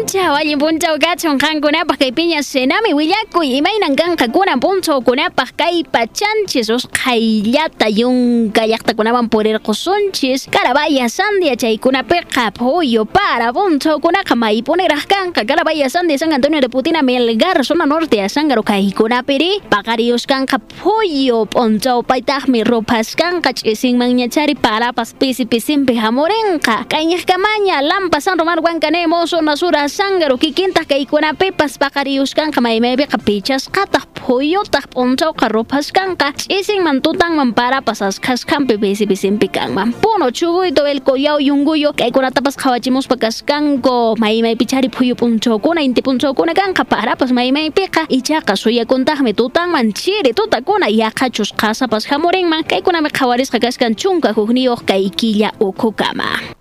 punchaw allin punchaw kachon qankunapaq kay piña senami willakuy imaynan kanqakuna punchawkunapaq kay pachanchis usqhayllata yunka llaqtakunawan purirqusunchis carabaya sandia chaykunapiqa pollo para punchawkunaqa maypuniraq kanqa carabaya sandia San Antonio de Putina Melgar zona norte asangaro kaykunapiri paqariyuskanqa pollo punchaw paytaqmi rupaskanqa ch'isinman ñachari parapas pisi pisimpi hamurinqa kayñaqkamaña lampa San Román Huancanemo zona sur asangaro kikinta kaykunapipas paqariyuskanqa maymaypiqa pichasqataq phuyutaq p'unchawqa rupaskanqa ch'isinman tutanman parapas askhasqanpi pisi pisimpi kanman puno chuguyto el collao yunguyo kaykunatapas qhawachimuspa kaskanku maymaypichari phuyu p'unchawkuna inti p'unchawkuna kanqa parapas maymaypiqa ichaqa suyakuntaqmi tutanman chiri tutakuna yaqachusqasapas hamurinman kaykunami qhawarisqa kaskan chunka hukniyuq kay killa ukhukama